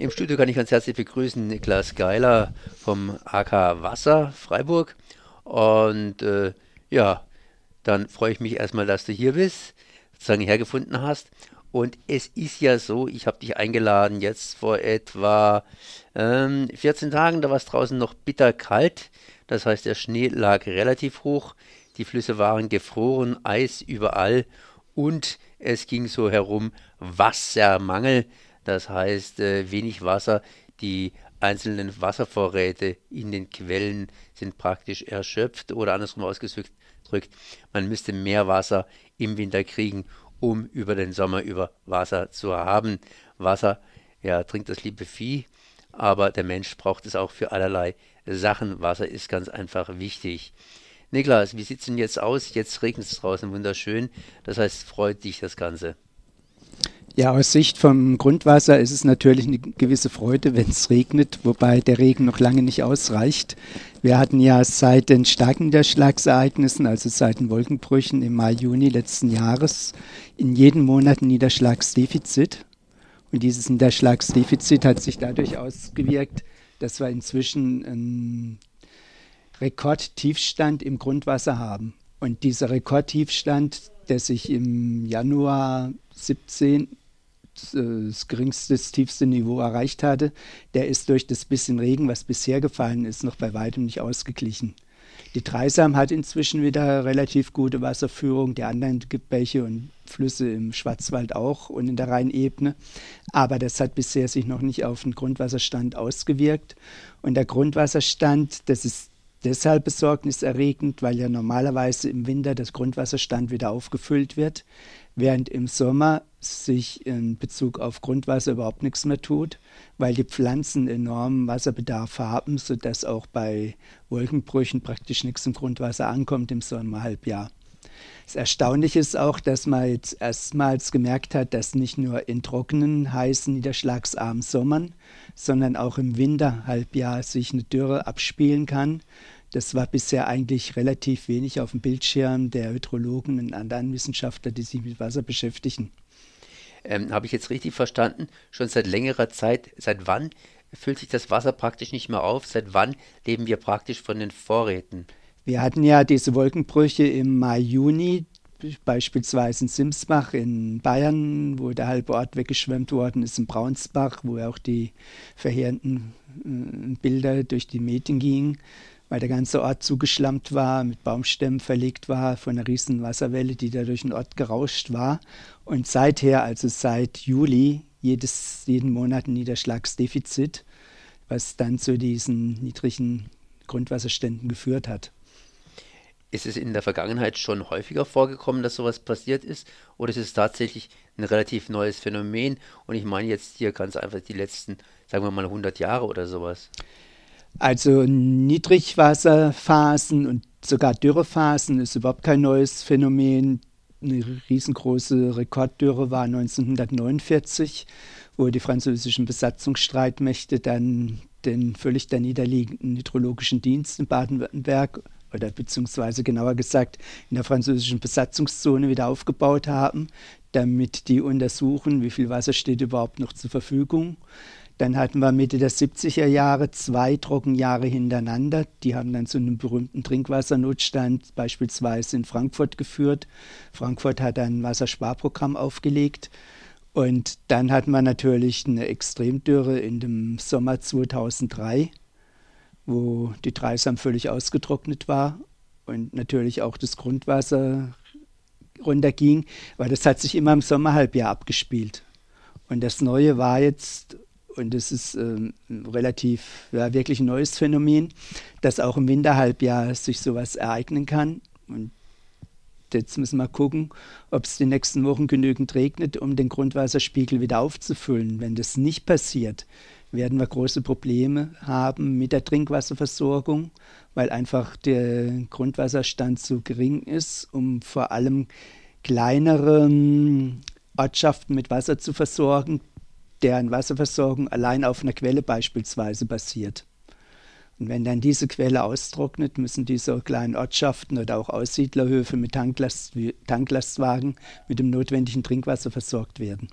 Im Studio kann ich ganz herzlich begrüßen Niklas Geiler vom AK Wasser Freiburg. Und äh, ja, dann freue ich mich erstmal, dass du hier bist, sozusagen hergefunden hast. Und es ist ja so, ich habe dich eingeladen jetzt vor etwa ähm, 14 Tagen, da war es draußen noch bitterkalt. Das heißt, der Schnee lag relativ hoch, die Flüsse waren gefroren, Eis überall und es ging so herum Wassermangel. Das heißt, äh, wenig Wasser, die einzelnen Wasservorräte in den Quellen sind praktisch erschöpft oder andersrum ausgedrückt, man müsste mehr Wasser im Winter kriegen, um über den Sommer über Wasser zu haben. Wasser, ja, trinkt das liebe Vieh, aber der Mensch braucht es auch für allerlei Sachen. Wasser ist ganz einfach wichtig. Niklas, wie sieht es denn jetzt aus? Jetzt regnet es draußen wunderschön. Das heißt, freut dich das Ganze. Ja, aus Sicht vom Grundwasser ist es natürlich eine gewisse Freude, wenn es regnet, wobei der Regen noch lange nicht ausreicht. Wir hatten ja seit den starken Niederschlagsereignissen, also seit den Wolkenbrüchen im Mai, Juni letzten Jahres, in jedem Monat ein Niederschlagsdefizit. Und dieses Niederschlagsdefizit hat sich dadurch ausgewirkt, dass wir inzwischen einen Rekordtiefstand im Grundwasser haben. Und dieser Rekordtiefstand, der sich im Januar 17 das geringste, das tiefste Niveau erreicht hatte, der ist durch das bisschen Regen, was bisher gefallen ist, noch bei weitem nicht ausgeglichen. Die Dreisam hat inzwischen wieder relativ gute Wasserführung, die anderen Bäche und Flüsse im Schwarzwald auch und in der Rheinebene. Aber das hat bisher sich noch nicht auf den Grundwasserstand ausgewirkt. Und der Grundwasserstand, das ist deshalb besorgniserregend, weil ja normalerweise im Winter das Grundwasserstand wieder aufgefüllt wird, während im Sommer sich in Bezug auf Grundwasser überhaupt nichts mehr tut, weil die Pflanzen enormen Wasserbedarf haben, sodass auch bei Wolkenbrüchen praktisch nichts im Grundwasser ankommt im Sommerhalbjahr. Das Erstaunliche ist auch, dass man jetzt erstmals gemerkt hat, dass nicht nur in trockenen, heißen, niederschlagsarmen Sommern, sondern auch im Winterhalbjahr sich eine Dürre abspielen kann das war bisher eigentlich relativ wenig auf dem Bildschirm der Hydrologen und anderen Wissenschaftler, die sich mit Wasser beschäftigen. Ähm, Habe ich jetzt richtig verstanden? Schon seit längerer Zeit, seit wann füllt sich das Wasser praktisch nicht mehr auf? Seit wann leben wir praktisch von den Vorräten? Wir hatten ja diese Wolkenbrüche im Mai, Juni, beispielsweise in Simsbach in Bayern, wo der halbe Ort weggeschwemmt worden ist, in Braunsbach, wo auch die verheerenden äh, Bilder durch die Medien gingen weil der ganze Ort zugeschlammt war, mit Baumstämmen verlegt war, von einer riesen Wasserwelle, die da durch den Ort gerauscht war. Und seither, also seit Juli, jedes, jeden Monat ein Niederschlagsdefizit, was dann zu diesen niedrigen Grundwasserständen geführt hat. Ist es in der Vergangenheit schon häufiger vorgekommen, dass sowas passiert ist? Oder ist es tatsächlich ein relativ neues Phänomen? Und ich meine jetzt hier ganz einfach die letzten, sagen wir mal, 100 Jahre oder sowas. Also Niedrigwasserphasen und sogar Dürrephasen ist überhaupt kein neues Phänomen. Eine riesengroße Rekorddürre war 1949, wo die französischen Besatzungsstreitmächte dann den völlig niederliegenden hydrologischen Dienst in Baden-Württemberg oder beziehungsweise genauer gesagt in der französischen Besatzungszone wieder aufgebaut haben, damit die untersuchen, wie viel Wasser steht überhaupt noch zur Verfügung. Dann hatten wir Mitte der 70er Jahre zwei Trockenjahre hintereinander. Die haben dann zu einem berühmten Trinkwassernotstand beispielsweise in Frankfurt geführt. Frankfurt hat ein Wassersparprogramm aufgelegt. Und dann hatten wir natürlich eine Extremdürre in dem Sommer 2003, wo die Dreisam völlig ausgetrocknet war und natürlich auch das Grundwasser runterging, weil das hat sich immer im Sommerhalbjahr abgespielt. Und das Neue war jetzt und das ist ähm, relativ ja, wirklich ein neues Phänomen, dass auch im Winterhalbjahr sich sowas ereignen kann. Und jetzt müssen wir gucken, ob es die nächsten Wochen genügend regnet, um den Grundwasserspiegel wieder aufzufüllen. Wenn das nicht passiert, werden wir große Probleme haben mit der Trinkwasserversorgung, weil einfach der Grundwasserstand zu gering ist, um vor allem kleinere Ortschaften mit Wasser zu versorgen, deren Wasserversorgung allein auf einer Quelle beispielsweise basiert. Und wenn dann diese Quelle austrocknet, müssen diese kleinen Ortschaften oder auch Aussiedlerhöfe mit Tanklast, Tanklastwagen mit dem notwendigen Trinkwasser versorgt werden.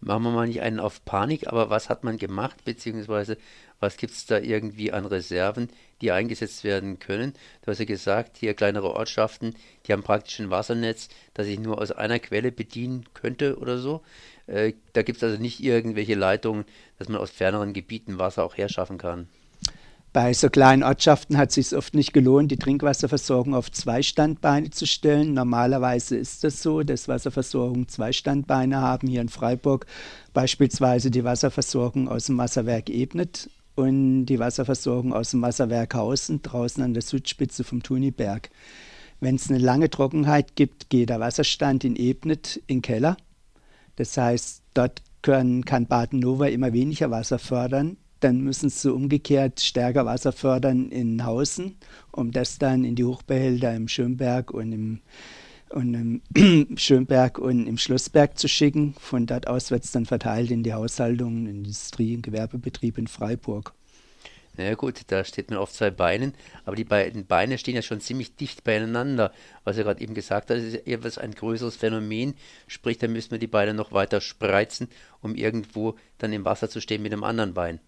machen wir mal nicht einen auf Panik, aber was hat man gemacht, beziehungsweise was gibt es da irgendwie an Reserven, die eingesetzt werden können? Du hast ja gesagt, hier kleinere Ortschaften, die haben praktisch ein Wassernetz, das ich nur aus einer Quelle bedienen könnte oder so. Äh, da gibt es also nicht irgendwelche Leitungen, dass man aus ferneren Gebieten Wasser auch herschaffen kann. Bei so kleinen Ortschaften hat es sich oft nicht gelohnt, die Trinkwasserversorgung auf zwei Standbeine zu stellen. Normalerweise ist das so, dass Wasserversorgung zwei Standbeine haben. Hier in Freiburg beispielsweise die Wasserversorgung aus dem Wasserwerk Ebnet und die Wasserversorgung aus dem Wasserwerk Hausen draußen an der Südspitze vom Thuniberg. Wenn es eine lange Trockenheit gibt, geht der Wasserstand in Ebnet in den Keller. Das heißt, dort können, kann Baden-Nova immer weniger Wasser fördern dann müssen sie umgekehrt stärker Wasser fördern in Hausen, um das dann in die Hochbehälter im Schönberg und im, und im Schönberg und im Schlossberg zu schicken. Von dort aus wird es dann verteilt in die Haushaltungen, Industrie- und Gewerbebetrieb in Freiburg. Na ja, gut, da steht man auf zwei Beinen, aber die beiden Beine stehen ja schon ziemlich dicht beieinander. Was er gerade eben gesagt hat, ist etwas ein größeres Phänomen. Sprich, da müssen wir die Beine noch weiter spreizen, um irgendwo dann im Wasser zu stehen mit dem anderen Bein.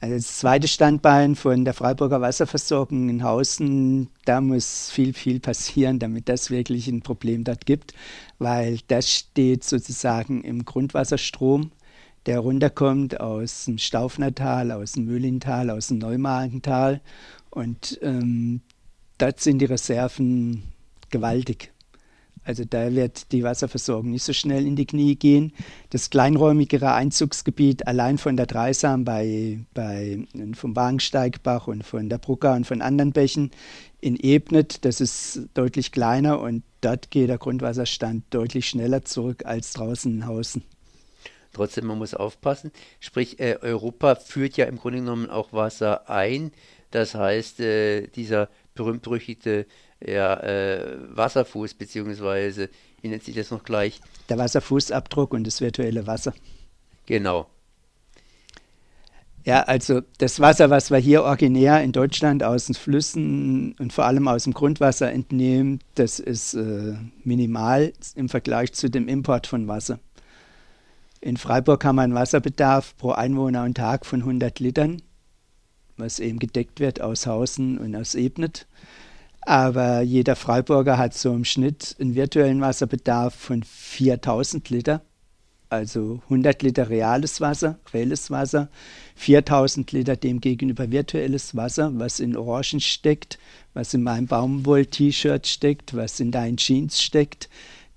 Also das zweite Standbein von der Freiburger Wasserversorgung in Hausen, da muss viel, viel passieren, damit das wirklich ein Problem dort gibt, weil das steht sozusagen im Grundwasserstrom, der runterkommt aus dem Staufnertal, aus dem Mühlintal, aus dem Neumagental und ähm, dort sind die Reserven gewaltig. Also da wird die Wasserversorgung nicht so schnell in die Knie gehen. Das kleinräumigere Einzugsgebiet allein von der Dreisam bei, bei, vom Wagensteigbach und von der Brucker und von anderen Bächen in Ebnet, das ist deutlich kleiner und dort geht der Grundwasserstand deutlich schneller zurück als draußen in Hausen. Trotzdem, man muss aufpassen. Sprich, äh, Europa führt ja im Grunde genommen auch Wasser ein. Das heißt, äh, dieser berühmt-berüchtigte ja, äh, Wasserfuß, beziehungsweise, wie nennt sich das noch gleich? Der Wasserfußabdruck und das virtuelle Wasser. Genau. Ja, also das Wasser, was wir hier originär in Deutschland aus den Flüssen und vor allem aus dem Grundwasser entnehmen, das ist äh, minimal im Vergleich zu dem Import von Wasser. In Freiburg haben wir einen Wasserbedarf pro Einwohner und Tag von 100 Litern, was eben gedeckt wird aus Hausen und aus Ebnet. Aber jeder Freiburger hat so im Schnitt einen virtuellen Wasserbedarf von 4000 Liter. Also 100 Liter reales Wasser, reelles Wasser, 4000 Liter demgegenüber virtuelles Wasser, was in Orangen steckt, was in meinem Baumwoll-T-Shirt steckt, was in deinen Jeans steckt.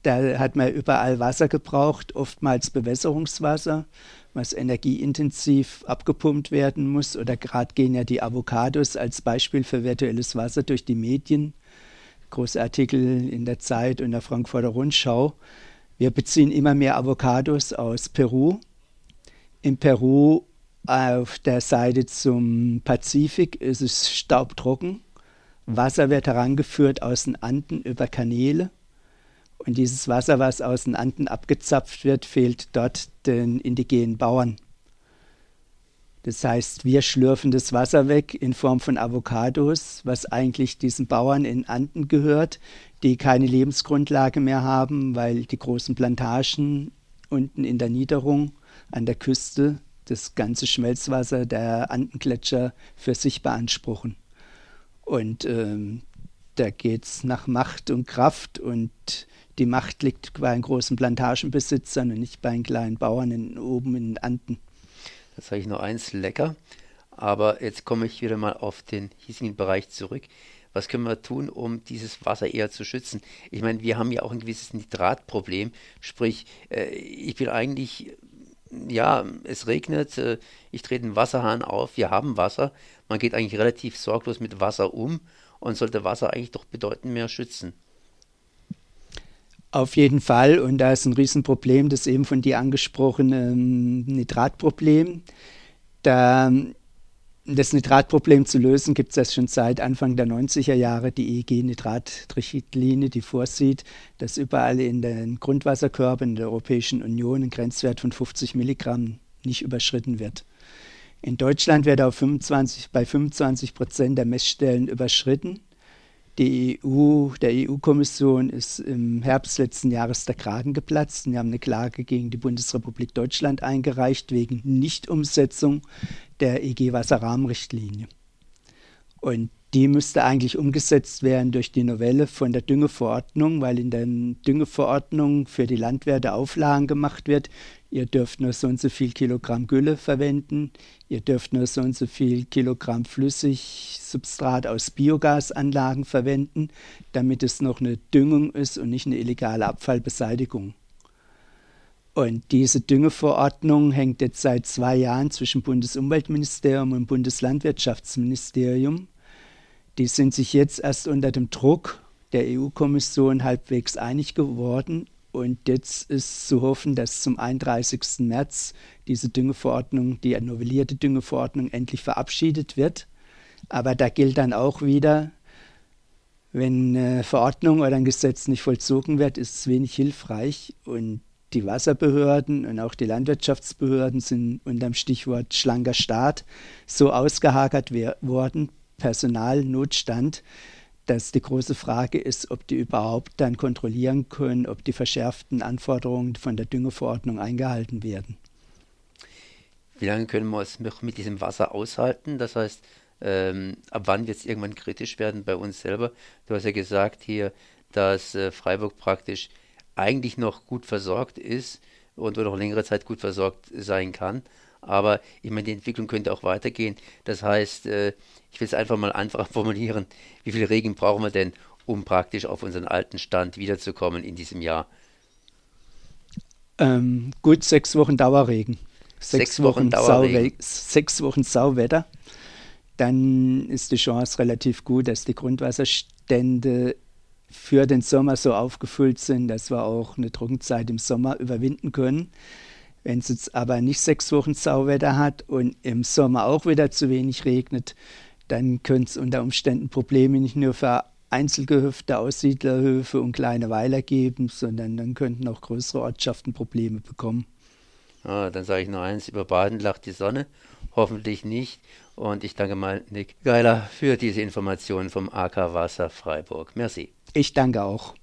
Da hat man überall Wasser gebraucht, oftmals Bewässerungswasser was energieintensiv abgepumpt werden muss. Oder gerade gehen ja die Avocados als Beispiel für virtuelles Wasser durch die Medien. Große Artikel in der Zeit und der Frankfurter Rundschau. Wir beziehen immer mehr Avocados aus Peru. In Peru auf der Seite zum Pazifik ist es staubtrocken. Wasser wird herangeführt aus den Anden über Kanäle. Und dieses Wasser, was aus den Anden abgezapft wird, fehlt dort den indigenen Bauern. Das heißt, wir schlürfen das Wasser weg in Form von Avocados, was eigentlich diesen Bauern in Anden gehört, die keine Lebensgrundlage mehr haben, weil die großen Plantagen unten in der Niederung an der Küste das ganze Schmelzwasser der Andengletscher für sich beanspruchen. Und ähm, da geht es nach Macht und Kraft und die Macht liegt bei den großen Plantagenbesitzern und nicht bei den kleinen Bauern in, oben in den Anden. Das sage ich noch eins, lecker. Aber jetzt komme ich wieder mal auf den hiesigen Bereich zurück. Was können wir tun, um dieses Wasser eher zu schützen? Ich meine, wir haben ja auch ein gewisses Nitratproblem. Sprich, äh, ich will eigentlich, ja, es regnet, äh, ich drehe den Wasserhahn auf, wir haben Wasser. Man geht eigentlich relativ sorglos mit Wasser um und sollte Wasser eigentlich doch bedeutend mehr schützen. Auf jeden Fall. Und da ist ein Riesenproblem, das eben von dir angesprochene ähm, Nitratproblem. Da, das Nitratproblem zu lösen, gibt es das schon seit Anfang der 90er Jahre, die EEG-Nitratrichtlinie, die vorsieht, dass überall in den Grundwasserkörpern der Europäischen Union ein Grenzwert von 50 Milligramm nicht überschritten wird. In Deutschland wird auf 25, bei 25 Prozent der Messstellen überschritten. EU, der EU-Kommission ist im Herbst letzten Jahres der Kragen geplatzt und wir haben eine Klage gegen die Bundesrepublik Deutschland eingereicht wegen Nichtumsetzung der EG-Wasserrahmenrichtlinie. Und die müsste eigentlich umgesetzt werden durch die Novelle von der Düngeverordnung, weil in der Düngeverordnung für die Landwirte Auflagen gemacht wird. Ihr dürft nur so und so viel Kilogramm Gülle verwenden, ihr dürft nur so und so viel Kilogramm Flüssigsubstrat aus Biogasanlagen verwenden, damit es noch eine Düngung ist und nicht eine illegale Abfallbeseitigung. Und diese Düngeverordnung hängt jetzt seit zwei Jahren zwischen Bundesumweltministerium und Bundeslandwirtschaftsministerium. Die sind sich jetzt erst unter dem Druck der EU-Kommission halbwegs einig geworden. Und jetzt ist zu hoffen, dass zum 31. März diese Düngeverordnung, die novellierte Düngeverordnung, endlich verabschiedet wird. Aber da gilt dann auch wieder, wenn eine Verordnung oder ein Gesetz nicht vollzogen wird, ist es wenig hilfreich. Und die Wasserbehörden und auch die Landwirtschaftsbehörden sind unter dem Stichwort schlanker Staat so ausgehakert worden, Personalnotstand, dass die große Frage ist, ob die überhaupt dann kontrollieren können, ob die verschärften Anforderungen von der Düngeverordnung eingehalten werden. Wie lange können wir es mit diesem Wasser aushalten? Das heißt, ähm, ab wann wird es irgendwann kritisch werden bei uns selber? Du hast ja gesagt hier, dass äh, Freiburg praktisch eigentlich noch gut versorgt ist und noch längere Zeit gut versorgt sein kann. Aber ich meine, die Entwicklung könnte auch weitergehen. Das heißt, äh, ich will es einfach mal einfacher formulieren. Wie viel Regen brauchen wir denn, um praktisch auf unseren alten Stand wiederzukommen in diesem Jahr? Ähm, gut, sechs Wochen Dauerregen. Sechs, sechs Wochen, Wochen Dauerregen. sechs Wochen Sauwetter. Dann ist die Chance relativ gut, dass die Grundwasserstände für den Sommer so aufgefüllt sind, dass wir auch eine Trockenzeit im Sommer überwinden können. Wenn es jetzt aber nicht sechs Wochen Sauwetter hat und im Sommer auch wieder zu wenig regnet, dann könnte es unter Umständen Probleme nicht nur für Einzelgehöfte, Aussiedlerhöfe und kleine Weiler geben, sondern dann könnten auch größere Ortschaften Probleme bekommen. Ah, dann sage ich nur eins, über Baden lacht die Sonne, hoffentlich nicht. Und ich danke mal Nick Geiler für diese Informationen vom AK Wasser Freiburg. Merci. Ich danke auch.